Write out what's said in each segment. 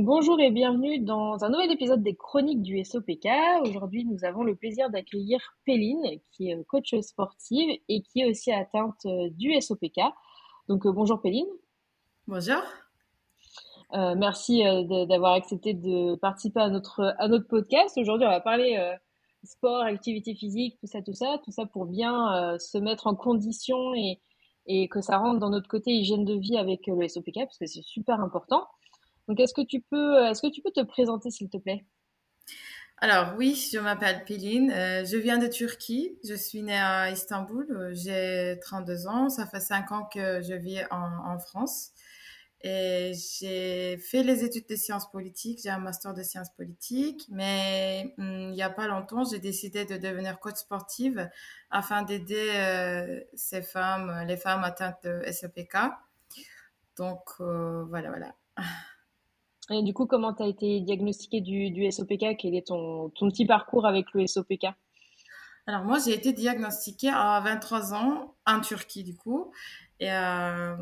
bonjour et bienvenue dans un nouvel épisode des Chroniques du SOPK. Aujourd'hui, nous avons le plaisir d'accueillir Péline, qui est coach sportive et qui est aussi atteinte euh, du SOPK. Donc, euh, bonjour Péline. Bonjour. Euh, merci d'avoir accepté de participer à notre, à notre podcast. Aujourd'hui, on va parler sport, activité physique, tout ça, tout ça, tout ça pour bien se mettre en condition et, et que ça rentre dans notre côté hygiène de vie avec le SOPK, parce que c'est super important. Donc, est-ce que tu peux, est-ce que tu peux te présenter, s'il te plaît? Alors oui, je m'appelle Péline, euh, je viens de Turquie, je suis née à Istanbul, euh, j'ai 32 ans, ça fait 5 ans que je vis en, France et j'ai fait les études de sciences politiques, j'ai un master de sciences politiques, mais hum, il n'y a pas longtemps, j'ai décidé de devenir coach sportive afin d'aider euh, ces femmes, les femmes atteintes de SEPK. Donc voilà, voilà. Et du coup, comment tu as été diagnostiqué du, SOPK Quel est ton, ton petit parcours avec le SOPK Alors moi, j'ai été diagnostiquée à 23 ans en Turquie, du coup. Et euh,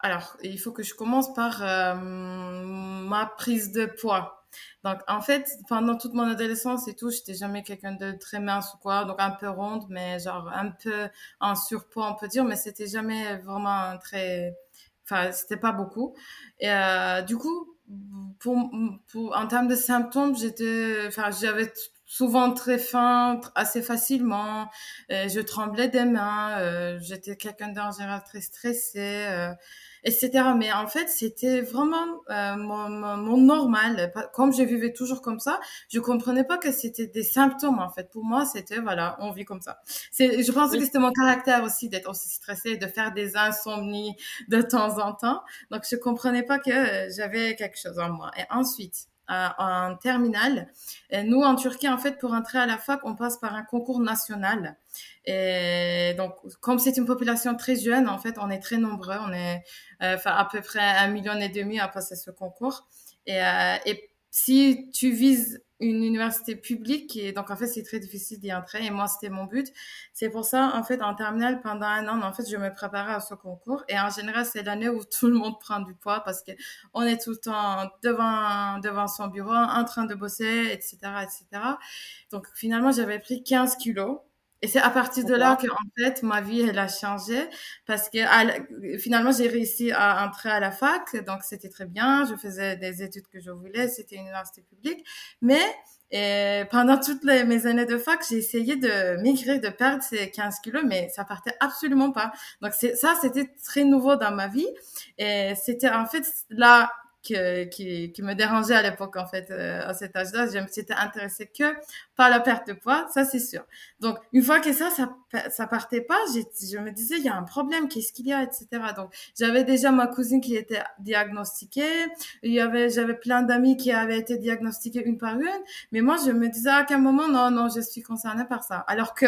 alors, il faut que je commence par euh, ma prise de poids. Donc, en fait, pendant toute mon adolescence et tout, j'étais jamais quelqu'un de très mince ou quoi, donc un peu ronde, mais genre un peu en surpoids, on peut dire, mais c'était jamais vraiment très Enfin, c'était pas beaucoup. Et euh, du coup, pour, pour, en termes de symptômes, j'étais, enfin, j'avais souvent très faim, assez facilement. Euh, je tremblais des mains. Euh, j'étais quelqu'un d'en général très stressé. Euh, etc. Mais en fait, c'était vraiment euh, mon, mon, normal. Comme je vivais toujours comme ça, je comprenais pas que c'était des symptômes. En fait, pour moi, c'était voilà, on vit comme ça. C'est, je pensais que c'était mon caractère aussi d'être aussi stressé, de faire des insomnies de temps en temps. Donc, je comprenais pas que j'avais quelque chose en moi. Et ensuite, en terminale. Nous, en Turquie, en fait, pour entrer à la fac, on passe par un concours national. Et donc, comme c'est une population très jeune, en fait, on est très nombreux. On est euh, à peu près un million et demi à passer ce concours. Et, euh, et si tu vises une université publique et donc en fait c'est très difficile d'y entrer et moi c'était mon but. C'est pour ça en fait en terminale pendant un an en fait je me préparais à ce concours et en général c'est l'année où tout le monde prend du poids parce que on est tout le temps devant devant son bureau en train de bosser etc etc donc finalement j'avais pris 15 kilos et c'est à partir de là que, en fait, ma vie, elle a changé parce que finalement, j'ai réussi à entrer à la fac. Donc, c'était très bien. Je faisais des études que je voulais. C'était une université publique. Mais et pendant toutes les, mes années de fac, j'ai essayé de migrer, de perdre ces 15 kilos, mais ça partait absolument pas. Donc, ça, c'était très nouveau dans ma vie. Et c'était en fait là qui, qui, me dérangeait à l'époque, en fait, euh, à cet âge-là. Je me suis intéressée que par la perte de poids, ça c'est sûr. Donc, une fois que ça, ça, ça partait pas, je me disais, il y a un problème, qu'est-ce qu'il y a, etc. Donc, j'avais déjà ma cousine qui était diagnostiquée, il y avait, j'avais plein d'amis qui avaient été diagnostiqués une par une, mais moi, je me disais à quel moment, non, non, je suis concernée par ça. Alors que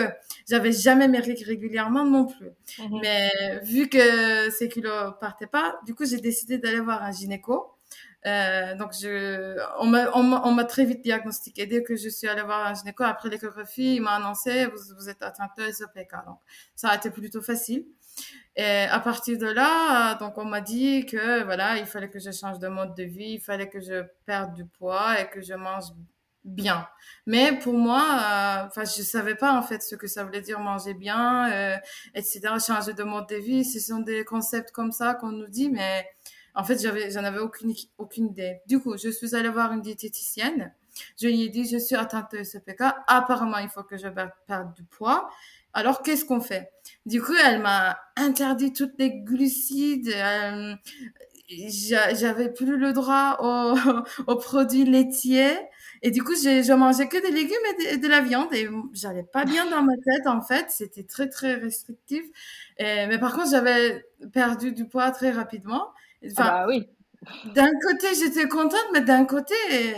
j'avais jamais mes règles régulièrement non plus. Mhm. Mais vu que ces kilos partaient pas, du coup, j'ai décidé d'aller voir un gynéco. Euh, donc, je, on m'a, très vite diagnostiqué. Dès que je suis allée voir un gynéco, après l'échographie, il m'a annoncé, vous, vous êtes atteinte de SOPK. Donc, ça a été plutôt facile. Et à partir de là, donc, on m'a dit que, voilà, il fallait que je change de mode de vie, il fallait que je perde du poids et que je mange bien. Mais pour moi, euh, enfin, je savais pas en fait ce que ça voulait dire manger bien, euh, etc. Changer de mode de vie, ce sont des concepts comme ça qu'on nous dit, mais en fait, j'avais, j'en avais aucune, aucune idée. Du coup, je suis allée voir une diététicienne. Je lui ai dit, je suis atteinte de SPK. Apparemment, il faut que je perde du poids. Alors, qu'est-ce qu'on fait? Du coup, elle m'a interdit toutes les glucides. Euh, j'avais plus le droit aux, aux, produits laitiers. Et du coup, je mangeais que des légumes et de, la viande. Et j'allais pas bien dans ma tête, en fait. C'était très, très restrictif. Mais par contre, j'avais perdu du poids très rapidement. Enfin, ah bah oui. D'un côté, j'étais contente, mais d'un côté,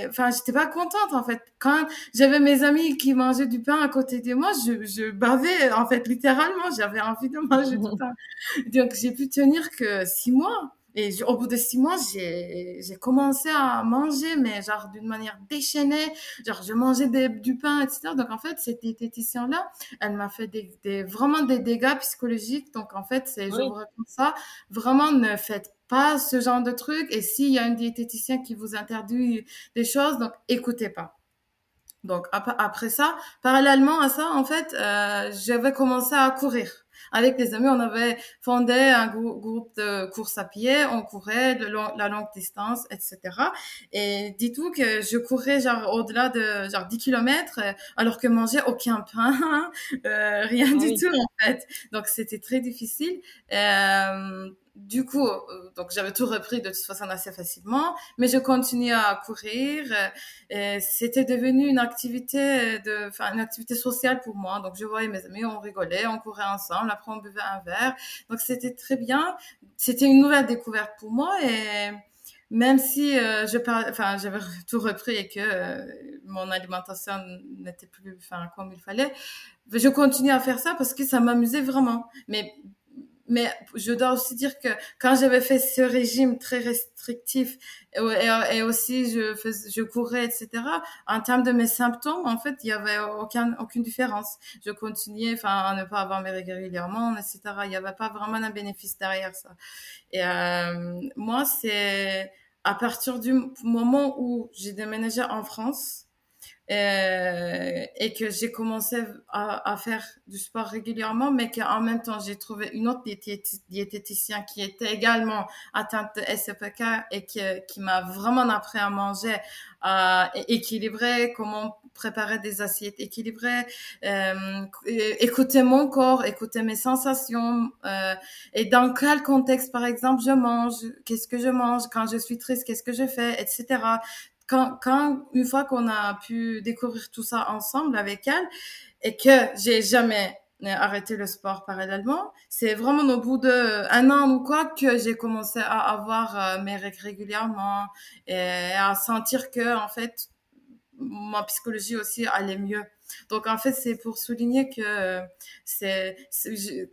enfin, j'étais pas contente, en fait. Quand j'avais mes amis qui mangeaient du pain à côté de moi, je, je bavais, en fait, littéralement, j'avais envie de manger du pain. Donc, j'ai pu tenir que six mois. et au bout de six mois, j'ai commencé à manger, mais genre d'une manière déchaînée. Genre, je mangeais des, du pain, etc. Donc, en fait, cette diététicienne-là, elle m'a fait des, des, vraiment des dégâts psychologiques. Donc, en fait, c'est, je vous réponds ça. Vraiment, ne faites pas ce genre de truc. Et s'il y a une diététicienne qui vous interdit des choses, donc, écoutez pas. Donc, après ça, parallèlement à ça, en fait, euh, j'avais commencé à courir avec des amis, on avait fondé un groupe de course à pied, on courait de la longue distance, etc. Et dis-tout que je courais genre au-delà de genre 10 km, alors que manger aucun pain, euh, rien ah du tout en fait. Donc c'était très difficile. Euh, du coup, euh, donc j'avais tout repris de toute façon assez facilement, mais je continuais à courir. Euh, c'était devenu une activité de, enfin une activité sociale pour moi. Donc je voyais mes amis, on rigolait, on courait ensemble, après on buvait un verre. Donc c'était très bien. C'était une nouvelle découverte pour moi et même si euh, je enfin j'avais tout repris et que mon alimentation n'était plus, enfin comme il fallait, je continuais à faire ça parce que ça m'amusait vraiment. Mais mais je dois aussi dire que quand j'avais fait ce régime très restrictif et, aussi je, je courais, etc., en termes de mes symptômes, en fait, il y avait aucun, aucune différence. Je continuais enfin, à ne pas avoir mes règles régulièrement, etc. Il n'y avait pas vraiment un bénéfice derrière ça. Et euh, moi, c'est à partir du moment où j'ai déménagé en France, euh, et que j'ai commencé à, faire du sport régulièrement, mais qu'en même temps, j'ai trouvé une autre diététicienne qui était également atteinte de SPK et qui, qui m'a vraiment appris à manger à équilibrer, comment préparer des assiettes équilibrées, euh, écouter mon corps, écouter mes sensations, euh, et dans quel contexte, par exemple, je mange, qu'est-ce que je mange, quand je suis triste, qu'est-ce que je fais, etc quand, une fois qu'on a pu découvrir tout ça ensemble avec elle et que j'ai jamais arrêté le sport parallèlement, c'est vraiment au bout de un an ou quoi que j'ai commencé à avoir euh, mes règles régulièrement et à sentir que en fait ma psychologie aussi allait mieux. Donc en fait, c'est pour souligner que c'est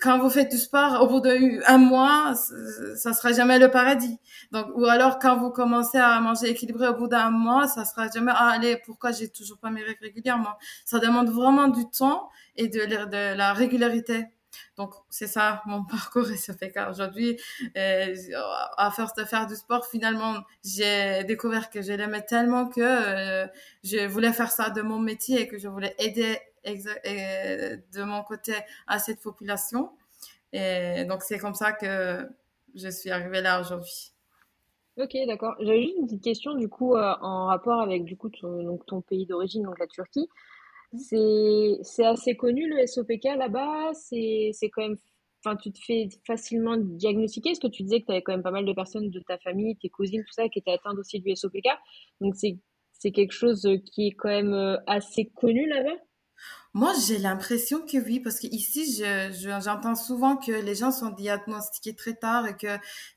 quand vous faites du sport, au bout d'un mois, ça sera jamais le paradis. Donc ou alors quand vous commencez à manger équilibré au bout d'un mois, ça sera jamais ah, allez pourquoi j'ai toujours pas mes règles régulièrement? Ça demande vraiment du temps et de, de la régularité. Donc, c'est ça mon parcours SFK aujourd'hui. à force de faire du sport, finalement, j'ai découvert que je l'aimais tellement que euh, je voulais faire ça de mon métier et que je voulais aider de mon côté à cette population. Et donc, c'est comme ça que je suis arrivée là aujourd'hui. Ok, d'accord. J'avais juste une petite question du coup euh, en rapport avec du coup ton, donc, ton pays d'origine, donc la Turquie. C'est assez connu le SOPK là-bas. C'est quand même. Enfin, tu te fais facilement diagnostiquer. Est-ce que tu disais que tu avais quand même pas mal de personnes de ta famille, tes cousines, tout ça, qui étaient atteintes aussi du SOPK. Donc, c'est quelque chose qui est quand même euh, assez connu là-bas? Moi, j'ai l'impression que oui, parce qu'ici, je, j'entends souvent que les gens sont diagnostiqués très tard et que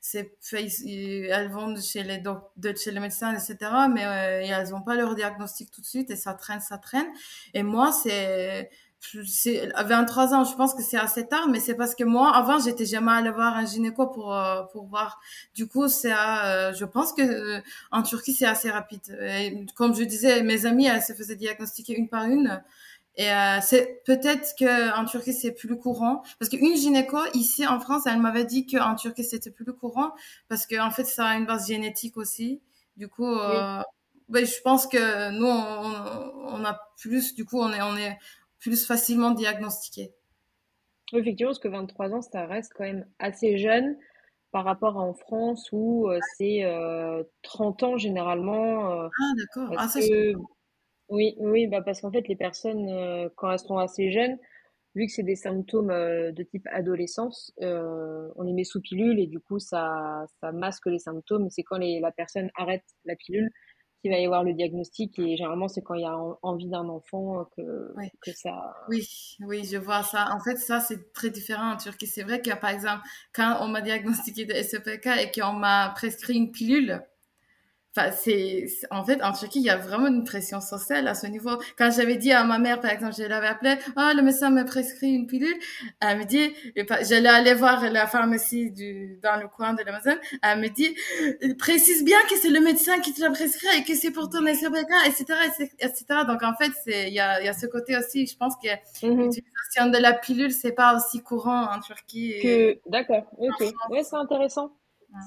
c'est elles vont chez les de chez les médecins, etc. Mais euh, elles n'ont pas leur diagnostic tout de suite et ça traîne, ça traîne. Et moi, c'est c'est 23 ans, je pense que c'est assez tard, mais c'est parce que moi, avant, j'étais jamais allée voir un gynéco pour euh, pour voir. Du coup, c'est, euh, je pense que euh, en Turquie, c'est assez rapide. Et comme je disais, mes amies, elles se faisaient diagnostiquer une par une. Et euh, c'est peut-être que en Turquie c'est plus courant parce qu'une gynéco ici en France elle m'avait dit qu'en Turquie c'était plus courant parce que en fait ça a une base génétique aussi. Du coup, euh, ben, je pense que nous on, on, a plus du coup on est on est plus facilement diagnostiqué. Effectivement, parce que 23 ans ça reste quand même assez jeune par rapport à en France où euh, c'est 30 ans généralement. ah d'accord. Ah, oui, oui, bah parce qu'en fait, les personnes, euh, quand elles sont assez jeunes, vu que c'est des symptômes euh, de type adolescence, euh, on les met sous pilule et du coup, ça, ça masque les symptômes. C'est quand les, la personne arrête la pilule qu'il va y avoir le diagnostic et généralement, c'est quand il y a envie d'un enfant que, que ça. Oui, oui, je vois ça. En fait, ça, c'est très différent en Turquie. C'est vrai que, par exemple, quand on m'a diagnostiqué de SEPK et qu'on m'a prescrit une pilule, Enfin, c'est, en fait, en Turquie, il y a vraiment une pression sociale à ce niveau. Quand j'avais dit à ma mère, par exemple, je l'avais appelée, ah, oh, le médecin me prescrit une pilule, elle me dit, j'allais aller voir la pharmacie du, dans le coin de la maison, elle me dit, précise bien que c'est le médecin qui te l'a prescrit et que c'est pour ton SOPK, etc., etc. Donc, en fait, c'est, il y a, il y a ce côté aussi, je pense que mm-hmm. l'utilisation de la pilule, c'est pas aussi courant en Turquie. Que, d'accord, ok. Ouais, c'est intéressant.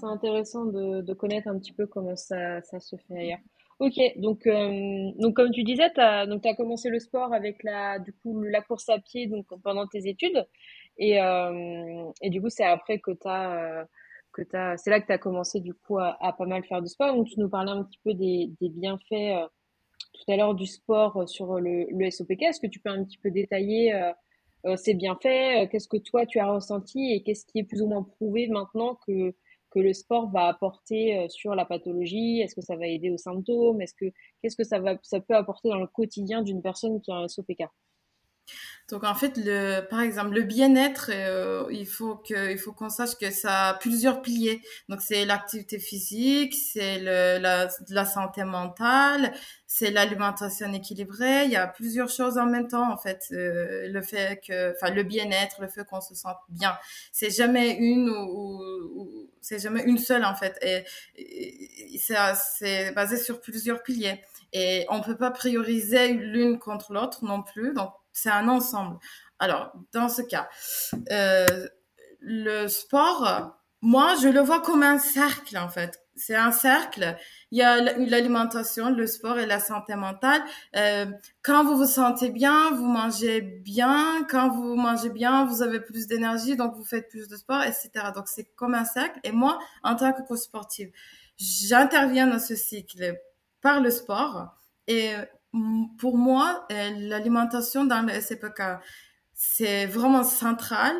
C'est intéressant de, de, connaître un petit peu comment ça, ça se fait ailleurs. Ok, donc, euh, donc comme tu disais, tu as, commencé le sport avec la, du coup, la course à pied donc, pendant tes études. Et, euh, et du coup, c'est après que tu as. Euh, que c'est là que tu as commencé du coup à, à, pas mal faire de sport. Donc tu nous parlais un petit peu des, des bienfaits euh, tout à l'heure du sport sur le, le SOPK. Est-ce que tu peux un petit peu détailler euh, ces bienfaits Qu'est-ce que toi tu as ressenti et qu'est-ce qui est plus ou moins prouvé maintenant que que le sport va apporter euh, sur la pathologie? Est-ce que ça va aider aux symptômes? Est-ce que qu'est-ce que ça va ça peut apporter dans le quotidien d'une personne qui a un SOPK donc en fait, le, par exemple, le bien-être, euh, il faut que, il faut qu'on sache que ça a plusieurs piliers. Donc c'est l'activité physique, c'est la, la santé mentale, c'est l'alimentation équilibrée. Il y a plusieurs choses en même temps en fait. Euh, le fait que, enfin le bien-être, le fait qu'on se sente bien, c'est jamais une ou, ou, c'est jamais une seule en fait. Et, et c'est basé sur plusieurs piliers. Et on peut pas prioriser l'une contre l'autre non plus. Donc c'est un ensemble. Alors, dans ce cas, euh, le sport, moi, je le vois comme un cercle, en fait. C'est un cercle. Il y a l'alimentation, le sport et la santé mentale. Euh, quand vous vous sentez bien, vous mangez bien. Quand vous mangez bien, vous avez plus d'énergie, donc vous faites plus de sport, etc. Donc, c'est comme un cercle. Et moi, en tant que coach sportive, j'interviens dans ce cycle par le sport. Et pour moi, euh, l'alimentation dans le SPK, c'est vraiment central.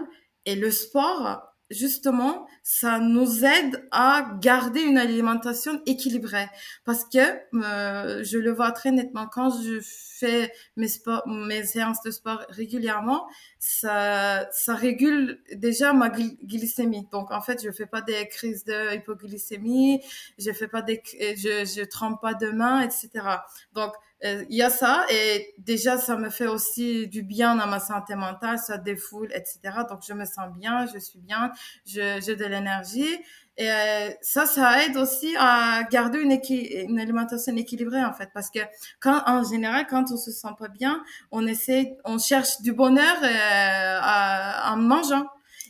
Et le sport, justement, ça nous aide à garder une alimentation équilibrée. Parce que euh, je le vois très nettement quand je fais mes, sports, mes séances de sport régulièrement, ça, ça régule déjà ma glycémie. Donc en fait, je fais pas des crises de hypoglycémie, je fais pas des, je, je trempe pas de main, etc. Donc il y a ça et déjà ça me fait aussi du bien dans ma santé mentale, ça défoule, etc. Donc je me sens bien, je suis bien, j'ai de l'énergie et euh, ça, ça aide aussi à garder une, une alimentation équilibrée en fait, parce que quand en général quand on se sent pas bien, on essaie, on cherche du bonheur euh, en mangeant.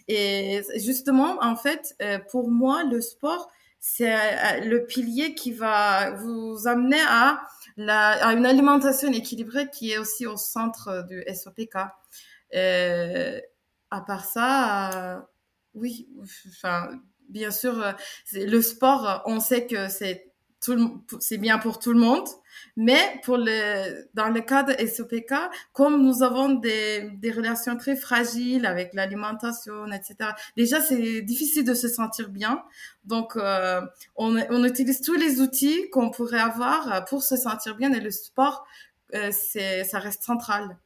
Et justement, en fait, pour moi, le sport, c'est le pilier qui va vous amener à la, une alimentation équilibrée qui est aussi au centre du SOPK. Euh, à part ça, euh, oui, enfin, bien sûr, euh, le sport, on sait que c'est c'est bien pour tout le monde, mais pour le, dans le cas de SOPK, comme nous avons des, relations très fragiles avec l'alimentation, etc., déjà c'est difficile de se sentir bien. Donc, euh, on, on, utilise tous les outils qu'on pourrait avoir pour se sentir bien et le sport, euh, c'est, ça reste central.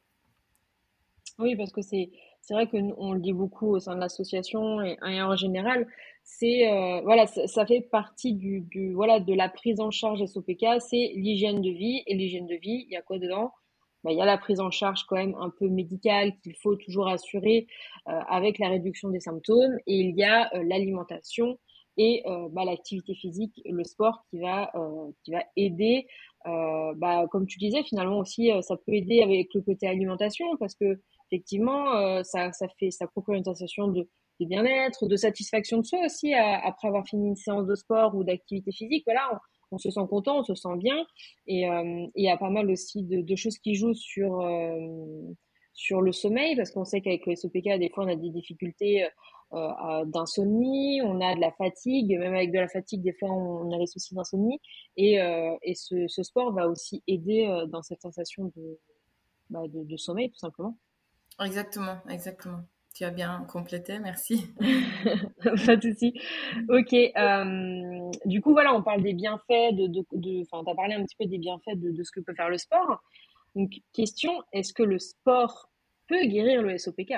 Oui, parce que c'est, c'est vrai qu'on le dit beaucoup au sein de l'association et, en général, c'est euh, voilà, ça, fait partie du, voilà de la prise en charge SOPK, c'est l'hygiène de vie. Et l'hygiène de vie, il y a quoi dedans? Bah, il y a la prise en charge quand même un peu médicale qu'il faut toujours assurer euh, avec la réduction des symptômes. Et il y a euh, l'alimentation et bah, l'activité physique, le sport qui va qui va aider bah, comme tu disais finalement aussi ça peut aider avec le côté alimentation parce que effectivement ça ça fait ça procure une sensation de bien-être, de satisfaction de soi aussi après avoir fini une séance de sport ou d'activité physique. Voilà, on, se sent content, on se sent bien. Et euh, il y a pas mal aussi de, choses qui jouent sur, euh, sur le sommeil, parce qu'on sait qu'avec le SOPK, des fois, on a des difficultés euh, d'insomnie, on a de la fatigue, même avec de la fatigue, des fois, on, a des soucis d'insomnie. Et, et ce, sport va aussi aider dans cette sensation bah, de, de sommeil, tout simplement. Exactement, exactement. Tu as bien complété, merci. Pas de souci. Ok. Euh, du coup, voilà, on parle des bienfaits de. de, de tu as parlé un petit peu des bienfaits de, de, ce que peut faire le sport. Donc, question est-ce que le sport peut guérir le SOPK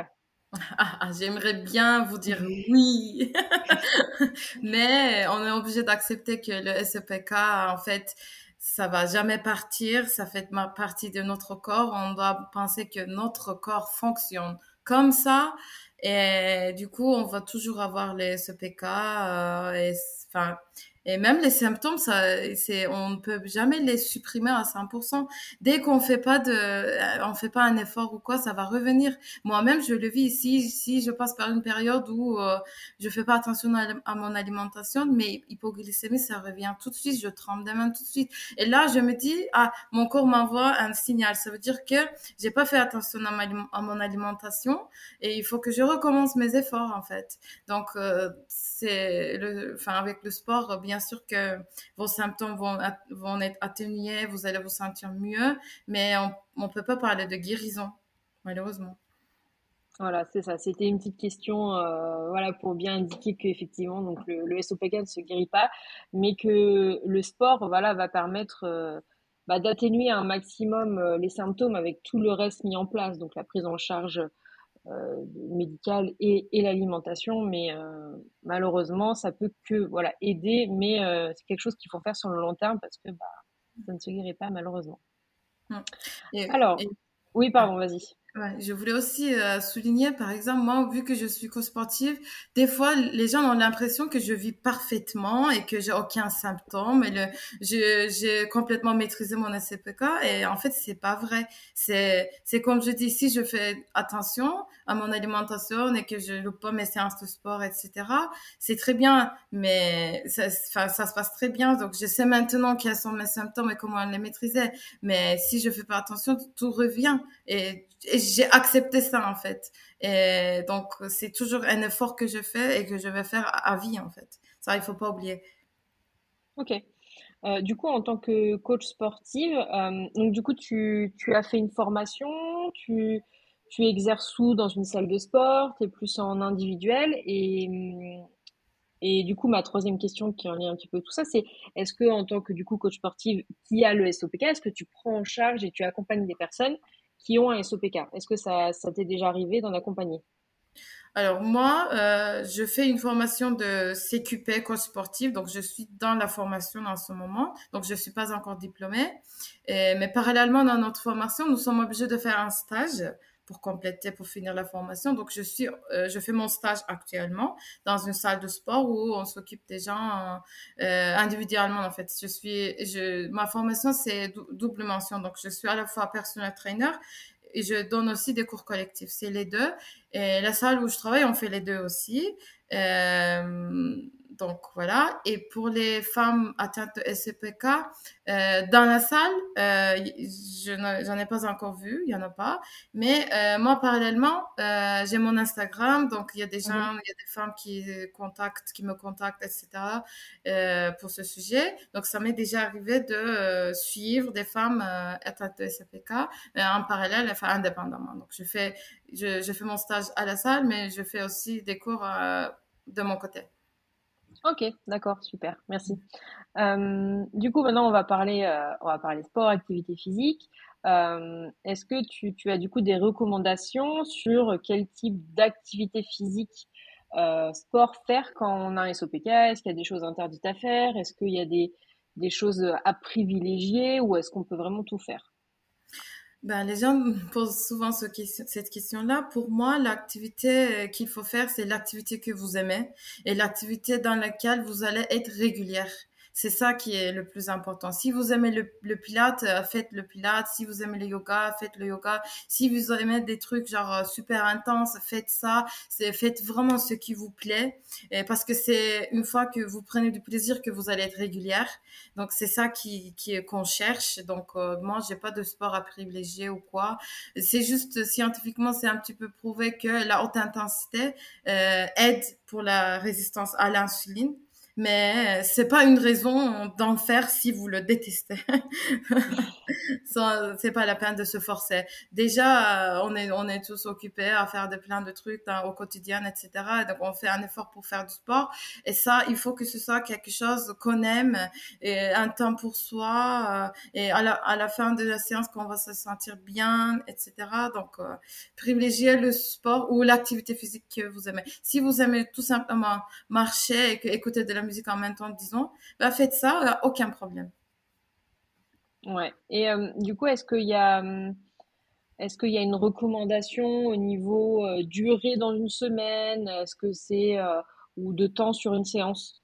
Ah, ah, j'aimerais bien vous dire oui, mais on est obligé d'accepter que le SEPK, en fait, ça va jamais partir, ça fait partie de notre corps. On doit penser que notre corps fonctionne comme ça, et du coup, on va toujours avoir les SEPK, euh, et enfin et même les symptômes, ça, c'est, on ne peut jamais les supprimer à 100%. Dès qu'on fait pas de, euh, on fait pas un effort ou quoi, ça va revenir. Moi-même, je le vis ici. Si je passe par une période où euh, je fais pas attention à, mon alimentation, mais hypoglycémie, ça revient tout de suite. Je tremble des mains tout de suite. Et là, je me dis, ah, mon corps m'envoie un signal. Ça veut dire que j'ai pas fait attention à, à, mon alimentation et il faut que je recommence mes efforts, en fait. Donc, euh, enfin, avec le sport, bien bien sûr que vos symptômes vont, vont être atténués, vous allez vous sentir mieux, mais on ne peut pas parler de guérison, malheureusement. Voilà, c'est ça. C'était une petite question, euh, voilà, pour bien indiquer qu'effectivement, donc le, le, SOPK ne se guérit pas, mais que le sport, voilà, va permettre euh, bah, d'atténuer un maximum euh, les symptômes avec tout le reste mis en place, donc la prise en charge euh, médicale et, et l'alimentation, mais euh, malheureusement, ça peut que voilà aider, mais euh, c'est quelque chose qu'il faut faire sur le long terme parce que bah, ça ne se guérit pas malheureusement. Mmh. Alors, oui, pardon, vas-y. Je voulais aussi euh, souligner, par exemple, moi, vu que je suis co-sportive, des fois, les gens ont l'impression que je vis parfaitement et que j'ai aucun symptôme et le, je, j'ai complètement maîtrisé mon SCPK et en fait, c'est pas vrai. C'est, c'est comme je dis, si je fais attention à mon alimentation et que je loupe pas mes séances de sport, etc., c'est très bien, mais ça, ça se passe très bien. Donc, je sais maintenant quels sont mes symptômes et comment les maîtriser. Mais si je fais pas attention, tout revient et j'ai accepté ça en fait. Et donc c'est toujours un effort que je fais et que je vais faire à vie en fait. Ça, il faut pas oublier. Ok. Euh, du coup, en tant que coach sportive, euh, donc du coup, tu, tu, as fait une formation, tu, tu exerces où dans une salle de sport, tu es plus en individuel? Et, et du coup, ma troisième question qui en lien un petit peu tout ça, c'est est-ce que en tant que du coup coach sportive qui a le SOPK, est-ce que tu prends en charge et tu accompagnes des personnes qui ont un SOPK. Est-ce que ça, t'est déjà arrivé d'en accompagner? Alors moi, euh, je fais une formation de CQP coach sportif, donc je suis dans la formation en ce moment, donc je suis pas encore diplômée. Mais parallèlement dans notre formation, nous sommes obligés de faire un stage pour compléter, pour finir la formation. Donc, je suis, euh, je fais mon stage actuellement dans une salle de sport où on s'occupe des gens euh, individuellement. En fait, je suis, je, ma formation c'est double mention. Donc, je suis à la fois personal trainer et je donne aussi des cours collectifs. C'est les deux. Et la salle où je travaille, on fait les deux aussi. Euh, donc voilà. Et pour les femmes atteintes de SCPK, euh, dans la salle, euh, je n'en ai pas encore vu, il y en a pas. Mais euh, moi, parallèlement, j'ai mon Instagram, donc il y a des gens, mhm. il y a des femmes qui contactent, qui me contactent, etc. Pour ce sujet. Donc ça m'est déjà arrivé de suivre des femmes atteintes de SCPK, en parallèle, enfin indépendamment. Donc je fais, je, je, fais mon stage à la salle, mais je fais aussi des cours de mon côté. Ok, d'accord, super, merci. Euh, du coup, maintenant, on va parler, euh, on va parler sport, activité physique. Euh, est-ce que tu, tu, as du coup des recommandations sur quel type d'activité physique sport faire quand on a un SOPK Est-ce qu'il y a des choses interdites à faire? Est-ce qu'il y a des, des choses à privilégier ou est-ce qu'on peut vraiment tout faire? Ben, les gens me posent souvent ce cette question-là. Pour moi, l'activité euh, qu'il faut faire, c'est l'activité que vous aimez et l'activité dans laquelle vous allez être régulière. C'est ça qui est le plus important. Si vous aimez le, le pilate, euh, faites le pilate. Si vous aimez le yoga, faites le yoga. Si vous aimez des trucs genre euh, super intenses, faites ça. Faites vraiment ce qui vous plaît. Parce que c'est une fois que vous prenez du plaisir que vous allez être régulière. Donc c'est ça qui qui qu'on cherche. Donc euh, moi j'ai pas de sport à privilégier ou quoi. C'est juste scientifiquement c'est un petit peu prouvé que la haute intensité euh, aide pour la résistance à l'insuline mais c'est pas une raison d'en faire si vous le détestez. c'est pas la peine de se forcer. Déjà, euh, on est on est tous occupés à faire de plein de trucs au quotidien, etc. Donc on fait un effort pour faire du sport. Et ça, il faut que ce soit quelque chose qu'on aime et un temps pour soi. Euh, et à la, à la fin de la séance, qu'on va se sentir bien, etc. Donc euh, privilégier le sport ou l'activité physique que vous aimez. Si vous aimez tout simplement marcher et écouter de la musique en même temps, disons, bah faites ça, aucun problème. Ouais. Et euh, du coup, est-ce qu'il y a, est-ce qu'il y a une recommandation au niveau euh, durée dans une semaine? Est-ce que c'est euh, ou de temps sur une séance?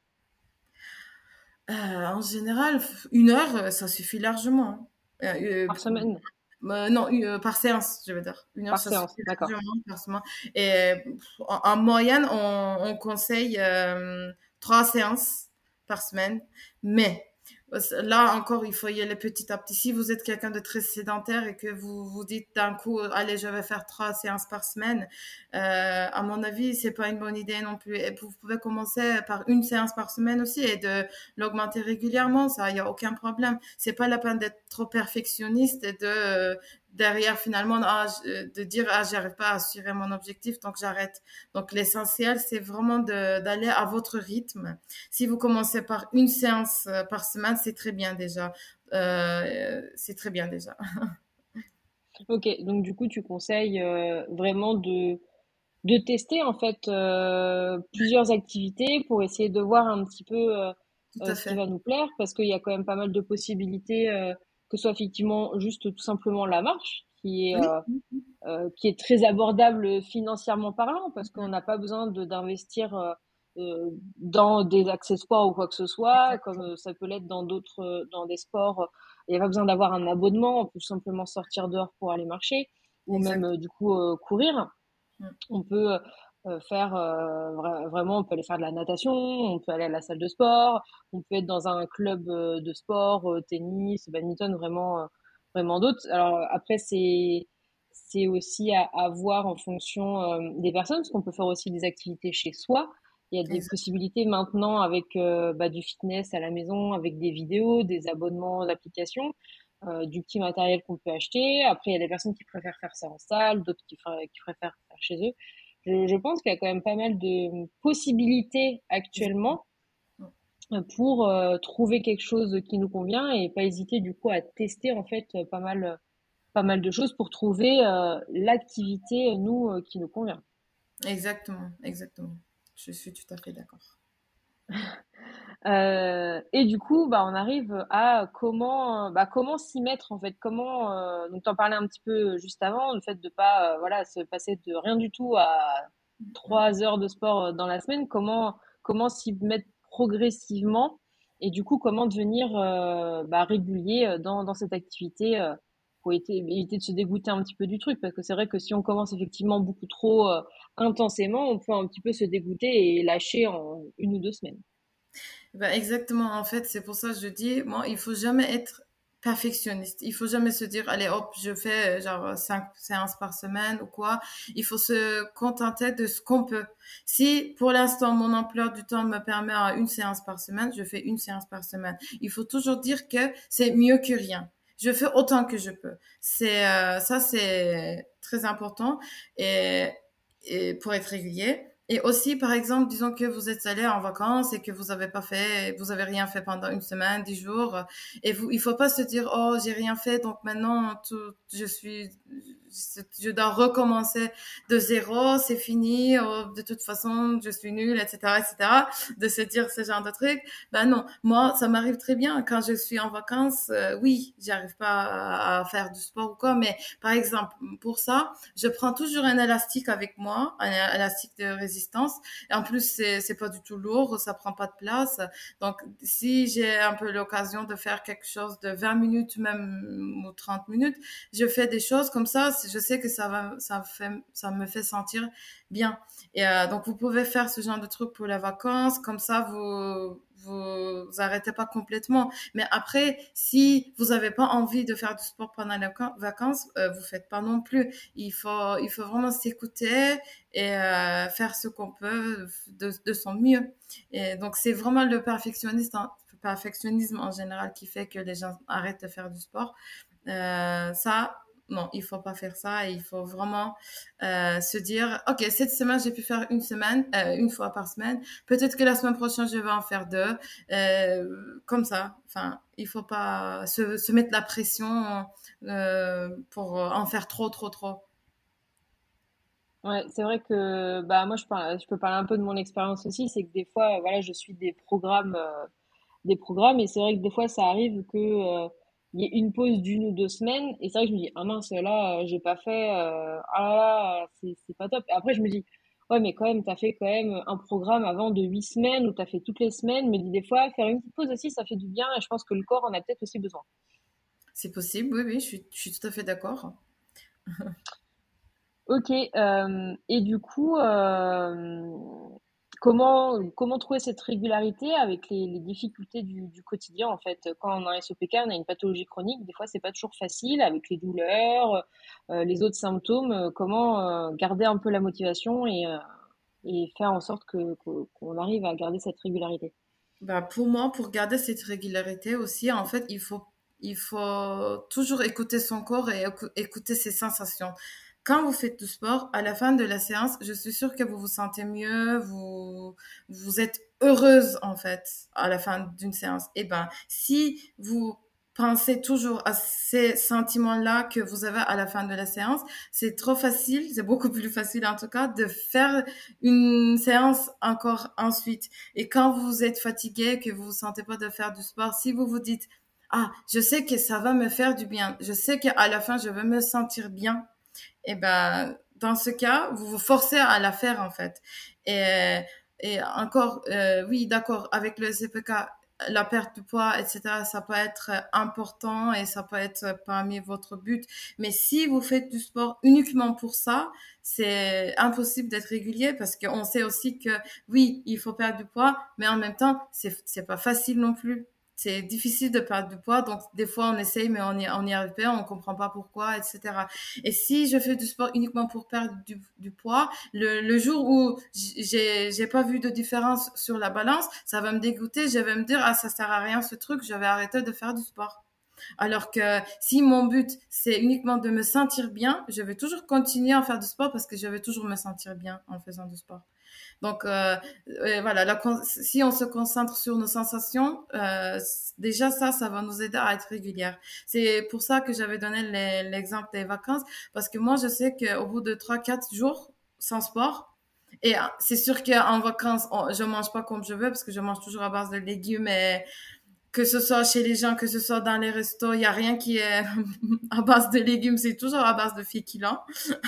en général, une heure, ça suffit largement. Par semaine? non, par séance, je veux dire. Une heure, Par ça séance, suffit d'accord. largement par semaine. Et en, en moyenne, on, on conseille trois séances par semaine. Mais là encore, il faut y aller petit à petit. Si vous êtes quelqu'un de très sédentaire et que vous vous dites d'un coup, allez, je vais faire trois séances par semaine, euh, à mon avis, c'est pas une bonne idée non plus. Et vous pouvez commencer par une séance par semaine aussi et de l'augmenter régulièrement. Ça, il y a aucun problème. C'est pas la peine d'être trop perfectionniste et de derrière finalement ah, euh, de dire ah j'arrive pas à assurer mon objectif donc j'arrête. Donc l'essentiel c'est vraiment d'aller à votre rythme. Si vous commencez par une séance euh, par semaine c'est très bien déjà. Euh, c'est très bien déjà. Ok donc du coup tu conseilles vraiment de de tester en fait plusieurs activités pour essayer de voir un petit peu ce qui va nous plaire parce qu'il y a quand même pas mal de possibilités que ce soit effectivement juste tout simplement la marche, qui est, euh, euh, qui est très abordable financièrement parlant, parce qu'on n'a pas besoin d'investir euh, dans des accessoires ou quoi que ce soit, comme ça peut l'être dans d'autres, dans des sports. Il n'y a pas besoin d'avoir un abonnement, on peut simplement sortir dehors pour aller marcher, ou même du coup courir. Mm. On peut euh, faire euh, vraiment, on peut aller faire de la natation, on peut aller à la salle de sport, on peut être dans un club euh, de sport, tennis, badminton, vraiment, vraiment d'autres. Alors après, c'est c'est aussi à, à, voir en fonction des personnes, parce qu'on peut faire aussi des activités chez soi. Il y a des possibilités maintenant avec bah, du fitness à la maison, avec des vidéos, des abonnements d'applications, euh, du petit matériel qu'on peut acheter. Après, il y a des personnes qui préfèrent faire ça en salle, d'autres qui, qui préfèrent faire chez eux je, je pense qu'il y a quand même pas mal de possibilités actuellement pour euh, trouver quelque chose qui nous convient et pas hésiter du coup à tester en fait pas mal pas mal de choses pour trouver euh, l'activité nous euh, qui nous convient. Exactement, exactement. Je suis tout à fait d'accord. Euh, et du coup, bah, on arrive à comment, bah, comment s'y mettre en fait. Comment, euh, donc t'en parlais un petit peu juste avant, le fait de pas, euh, voilà, se passer de rien du tout à trois heures de sport dans la semaine. Comment, comment s'y mettre progressivement et du coup, comment devenir bah, régulier dans, dans cette activité pour éviter de se dégoûter un petit peu du truc parce que c'est vrai que si on commence effectivement beaucoup trop intensément, on peut un petit peu se dégoûter et lâcher en une ou deux semaines. Ben exactement, en fait, c'est pour ça que je dis, moi, il faut jamais être perfectionniste. Il faut jamais se dire, allez, hop, je fais genre cinq séances par semaine ou quoi. Il faut se contenter de ce qu'on peut. Si pour l'instant mon emploi du temps me permet à une séance par semaine, je fais une séance par semaine. Il faut toujours dire que c'est mieux que rien. Je fais autant que je peux. C'est euh, ça, c'est très important et, et pour être régulier. Et aussi, par exemple, disons que vous êtes allé en vacances et que vous avez pas fait, vous avez rien fait pendant une semaine, dix jours, et vous, il faut pas se dire, oh, j'ai rien fait, donc maintenant, tout, je suis, je dois recommencer de zéro, c'est fini, oh, de toute façon, je suis nulle, etc., etc., de se dire ce genre de trucs. Ben non, moi, ça m'arrive très bien quand je suis en vacances, euh, oui, j'arrive pas à faire du sport ou quoi, mais par exemple, pour ça, je prends toujours un élastique avec moi, un élastique de résistance, en plus, c'est, c'est pas du tout lourd, ça prend pas de place. Donc, si j'ai un peu l'occasion de faire quelque chose de 20 minutes, même ou 30 minutes, je fais des choses comme ça, je sais que ça va, ça fait, ça me fait sentir bien. Et euh, donc, vous pouvez faire ce genre de truc pour les vacances. Comme ça, vous, vous arrêtez pas complètement. Mais après, si vous avez pas envie de faire du sport pendant les vacances, euh, vous faites pas non plus. Il faut, il faut vraiment s'écouter et euh, faire ce qu'on peut de, son mieux. Et donc, c'est vraiment le perfectionniste, perfectionnisme en général qui fait que les gens arrêtent de faire du sport. Euh, ça, non, il faut pas faire ça. Il faut vraiment euh, se dire, ok, cette semaine j'ai pu faire une semaine, euh, une fois par semaine. Peut-être que la semaine prochaine je vais en faire deux, euh, comme ça. Enfin, il faut pas se, se mettre la pression pour en faire trop, trop, trop. Ouais, c'est vrai que bah moi je je peux parler un peu de mon expérience aussi, c'est que des fois voilà, je suis des programmes des programmes et c'est vrai que des fois ça arrive que il y ait une pause d'une ou deux semaines et c'est vrai que je me dis ah mince là euh, j'ai pas fait euh, ah là là c'est pas top et après je me dis ouais mais quand même t'as fait quand même un programme avant de huit semaines ou t'as fait toutes les semaines mais des fois faire une petite pause aussi ça fait du bien et je pense que le corps en a peut-être aussi besoin C'est possible, oui, oui, je suis, je suis tout à fait d'accord. ok euh, et du coup euh, Comment, comment trouver cette régularité avec les, difficultés du, quotidien en fait? Quand on a un SOPK, on a une pathologie chronique, des fois c'est pas toujours facile avec les douleurs, euh, les autres symptômes. Comment euh, garder un peu la motivation et, euh, et faire en sorte qu'on arrive à garder cette régularité? Bah, pour moi, pour garder cette régularité aussi, en fait, il faut, il faut toujours écouter son corps et écou- écouter ses sensations. Quand vous faites du sport, à la fin de la séance, je suis sûre que vous vous sentez mieux, vous, vous êtes heureuse, en fait, à la fin d'une séance. Et ben, si vous pensez toujours à ces sentiments-là que vous avez à la fin de la séance, c'est trop facile, c'est beaucoup plus facile en tout cas, de faire une séance encore ensuite. Et quand vous êtes fatigué, que vous vous sentez pas de faire du sport, si vous vous dites, ah, je sais que ça va me faire du bien, je sais qu'à la fin, je vais me sentir bien, et ben, dans ce cas, vous vous forcez à la faire, en fait. Et, encore, euh, oui, d'accord, avec le CPK, la perte de poids, etc., ça peut être important et ça peut être parmi votre but. Mais si vous faites du sport uniquement pour ça, c'est impossible d'être régulier parce qu'on sait aussi que oui, il faut perdre du poids, mais en même temps, c'est pas facile non plus. C'est difficile de perdre du poids, donc des fois on essaye, mais on y, on y arrive pas, on comprend pas pourquoi, etc. Et si je fais du sport uniquement pour perdre du, du poids, le, le jour où j'ai, j'ai pas vu de différence sur la balance, ça va me dégoûter, je vais me dire, ah, ça sert à rien ce truc, je vais arrêter de faire du sport. Alors que si mon but, c'est uniquement de me sentir bien, je vais toujours continuer à faire du sport parce que je vais toujours me sentir bien en faisant du sport. Donc euh, euh, voilà, si on se concentre sur nos sensations, euh, déjà ça, ça va nous aider à être régulière. C'est pour ça que j'avais donné l'exemple des vacances, parce que moi, je sais qu'au bout de 3-4 jours sans sport, et c'est sûr qu'en vacances, je mange pas comme je veux, parce que je mange toujours à base de légumes et que ce soit chez les gens, que ce soit dans les restos, il y a rien qui est à base de légumes, c'est toujours à base de féculents.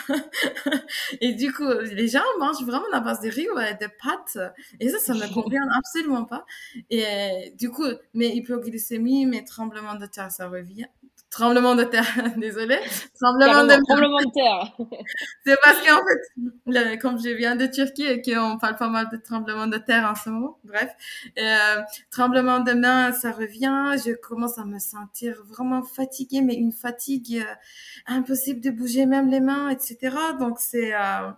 et du coup, les gens mangent vraiment à base de riz ou de pâtes. Et ça, ça me convient absolument pas. Et du coup, mes hypoglycémies, mes tremblements de terre, ça revient. Tremblement de terre, désolé. Tremblement de, tremblement de terre. c'est parce qu'en fait, comme je viens de Turquie et qu'on parle pas mal de tremblement de terre en ce moment, bref, euh, tremblement de main, ça revient. Je commence à me sentir vraiment fatiguée, mais une fatigue euh, impossible de bouger même les mains, etc. Donc c'est euh,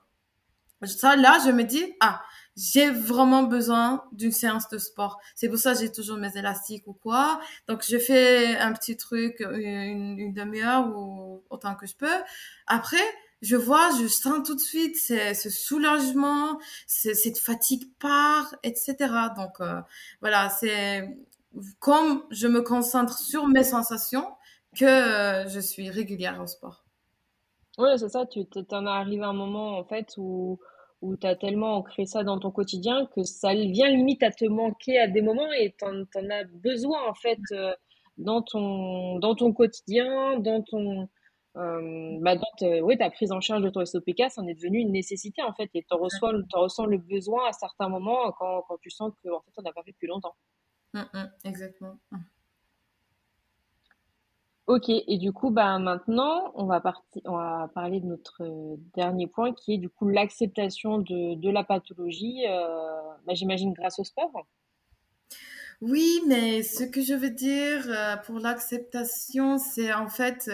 ça. Là, je me dis ah j'ai vraiment besoin d'une séance de sport. C'est pour ça que j'ai toujours mes élastiques ou quoi. Donc, je fais un petit truc, une, une demi-heure ou autant que je peux. Après, je vois, je sens tout de suite ce soulagement, cette fatigue part, etc. Donc, euh, voilà, c'est comme je me concentre sur mes sensations que euh, je suis régulière au sport. Oui, c'est ça. Tu t'en as arrivé à un moment, en fait, où où tu as tellement ancré ça dans ton quotidien que ça vient limite à te manquer à des moments et tu en, as besoin en fait euh, dans ton dans ton quotidien, dans ton euh, bah dans oui, ta prise en charge de ton SOPK, ça en est devenu une nécessité en fait et tu tu ressens le besoin à certains moments quand, quand tu sens que en fait on n'a pas fait depuis longtemps. Mmh, mmh, exactement. Ok, et du coup, bah, maintenant, on va partir, on va parler de notre euh, dernier point qui est du coup l'acceptation de, de la pathologie, euh, bah, j'imagine grâce au sport. Oui, mais ce que je veux dire euh, pour l'acceptation, c'est en fait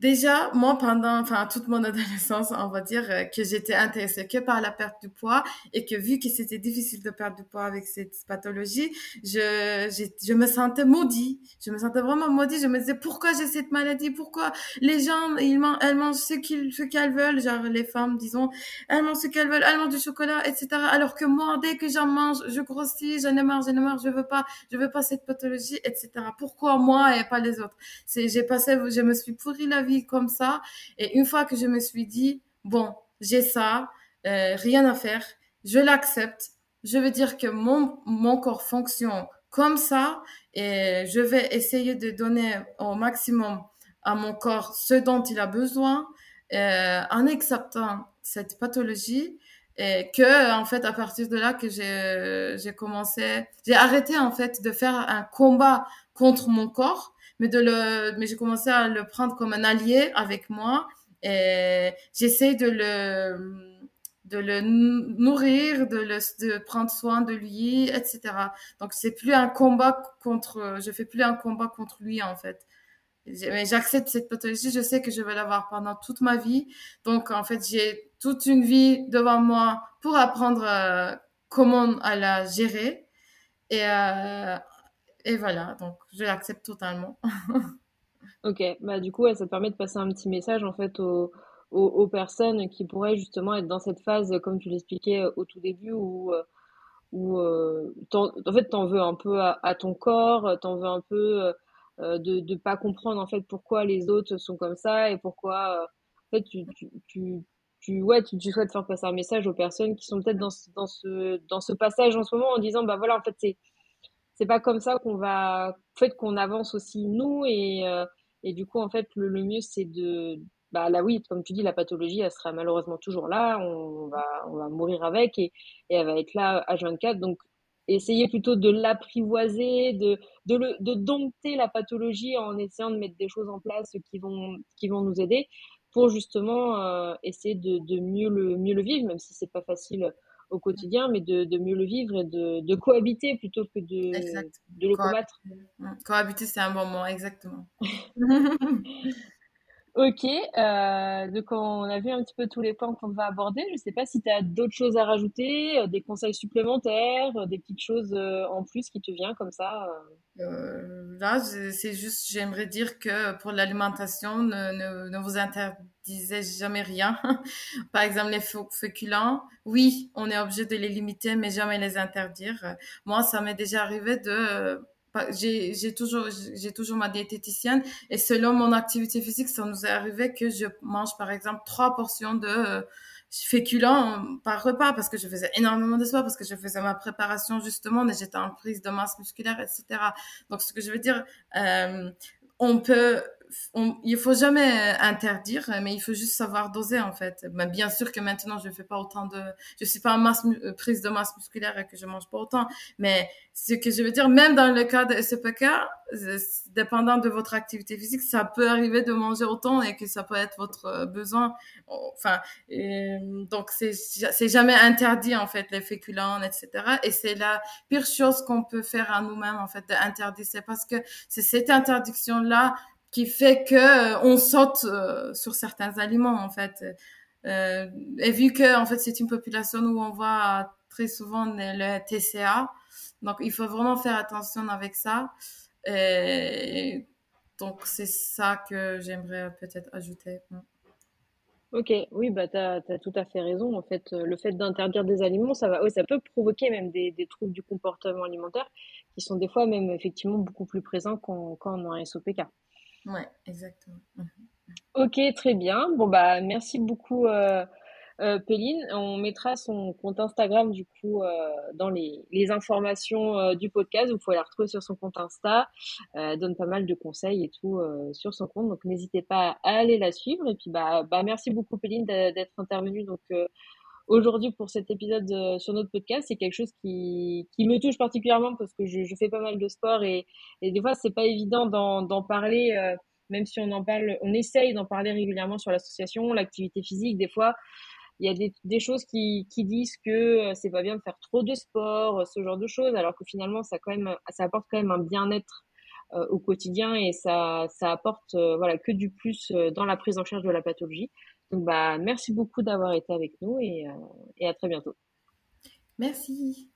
Déjà, moi, pendant, enfin, toute mon adolescence, on va dire euh, que j'étais intéressée que par la perte du poids et que vu que c'était difficile de perdre du poids avec cette pathologie, je, je me sentais maudit. Je me sentais vraiment maudit. Je me disais, pourquoi j'ai cette maladie? Pourquoi les gens, ils mangent, elles mangent ce qu'elles veulent, genre les femmes, disons, elles mangent ce qu'elles veulent, elles mangent du chocolat, etc. Alors que moi, dès que j'en mange, je grossis, j'en ai marre, j'en ai marre, je veux pas, je veux pas cette pathologie, etc. Pourquoi moi et pas les autres? C'est, j'ai passé, je me suis pourri la vie comme ça. Et une fois que je me suis dit, bon, j'ai ça, euh, rien à faire, je l'accepte. Je veux dire que mon, mon corps fonctionne comme ça et je vais essayer de donner au maximum à mon corps ce dont il a besoin euh, en acceptant cette pathologie et que en fait à partir de là que j'ai j'ai commencé j'ai arrêté en fait de faire un combat contre mon corps mais de le, mais j'ai commencé à le prendre comme un allié avec moi et j'essaie de le, de le nourrir, de le, de prendre soin de lui, etc. Donc c'est plus un combat contre, je fais plus un combat contre lui en fait. Mais j'accepte cette pathologie, je sais que je vais l'avoir pendant toute ma vie. Donc en fait, j'ai toute une vie devant moi pour apprendre euh, comment à la gérer. Et, euh, et voilà, donc je l'accepte totalement. Ok, bah du coup, ouais, ça permet de passer un petit message en fait aux, aux, personnes qui pourraient justement être dans cette phase, comme tu l'expliquais euh, au tout début, où, euh, où euh, en fait, t'en veux un peu à, ton corps, t'en veux un peu de de pas comprendre en fait pourquoi les autres sont comme ça et pourquoi en fait tu tu tu tu ouais tu, tu souhaites faire passer un message aux personnes qui sont peut-être dans dans ce dans ce passage en ce moment en disant bah voilà en fait c'est c'est pas comme ça qu'on va, en fait, qu'on avance aussi nous et euh, du coup en fait le, mieux c'est de bah là oui comme tu dis la pathologie elle sera malheureusement toujours là on va on va mourir avec et, elle va être là H24 donc essayer plutôt de l'apprivoiser de de le de dompter la pathologie en essayant de mettre des choses en place qui vont qui vont nous aider pour justement euh, essayer de, de mieux le mieux le vivre même si c'est pas facile au quotidien, mais de, de mieux le vivre et de, de cohabiter plutôt que de, le combattre. Cohabiter, Mm. Cohabiter, c'est un bon mot, exactement. Ok, euh, donc on a vu un petit peu tous les points qu'on va aborder. Je sais pas si tu as d'autres choses à rajouter, euh, des conseils supplémentaires, euh, des petites choses en plus qui te viennent comme ça. là, c'est juste, j'aimerais dire que pour l'alimentation, ne, ne, ne vous interdisez jamais rien. Par exemple, les fé- féculents, oui, on est obligé de les limiter, mais jamais les interdire. Moi, ça m'est déjà arrivé de, j'ai, toujours, j'ai toujours ma diététicienne et selon mon activité physique, ça nous est arrivé que je mange, par exemple, trois portions de euh, féculents par repas parce que je faisais énormément de sport, parce que je faisais ma préparation justement, mais j'étais en prise de masse musculaire, etc. Donc, ce que je veux dire, euh, on peut, on, il faut jamais interdire, mais il faut juste savoir doser en fait. Mais bien sûr que maintenant je fais pas autant de, je suis pas en masse, euh, prise de masse musculaire et que je mange pas autant. Mais ce que je veux dire, même dans le cas de SPK, euh, dépendant de votre activité physique, ça peut arriver de manger autant et que ça peut être votre euh, besoin. Enfin, donc c'est c'est jamais interdit en fait les féculents, etc. Et c'est la pire chose qu'on peut faire à nous-mêmes en fait d'interdire. C'est parce que c'est cette interdiction là qui fait que euh, on saute euh, sur certains aliments en fait. Euh, et vu que en fait c'est une population où on voit très souvent le TCA, donc il faut vraiment faire attention avec ça. Et donc c'est ça que j'aimerais peut-être ajouter. Ok, oui, bah t'as, t'as tout à fait raison. En fait, le fait d'interdire des aliments, ça va, ça peut provoquer même des, troubles du comportement alimentaire qui sont des fois même effectivement beaucoup plus présents a un SOPK. Ouais, exactement. Ok, très bien. Bon bah merci beaucoup euh, euh, Péline. On mettra son compte Instagram du coup euh, dans les, informations euh, du podcast. Vous pouvez la retrouver sur son compte Insta. Elle donne pas mal de conseils et tout sur son compte, donc n'hésitez pas à aller la suivre. Et puis bah bah merci beaucoup Péline d'être intervenue donc aujourd'hui pour cet épisode sur notre podcast. C'est quelque chose qui, qui me touche particulièrement parce que je, je fais pas mal de sport et, et des fois c'est pas évident d'en parler, même si on en parle, on essaye d'en parler régulièrement sur l'association, l'activité physique. Des fois, il y a des, des choses qui, qui disent que c'est pas bien de faire trop de sport, ce genre de choses, alors que finalement ça quand même, ça apporte quand même un bien-être euh, au quotidien et ça, ça apporte euh, voilà que du plus euh, dans la prise en charge de la pathologie. Donc bah merci beaucoup d'avoir été avec nous et, et à très bientôt. Merci.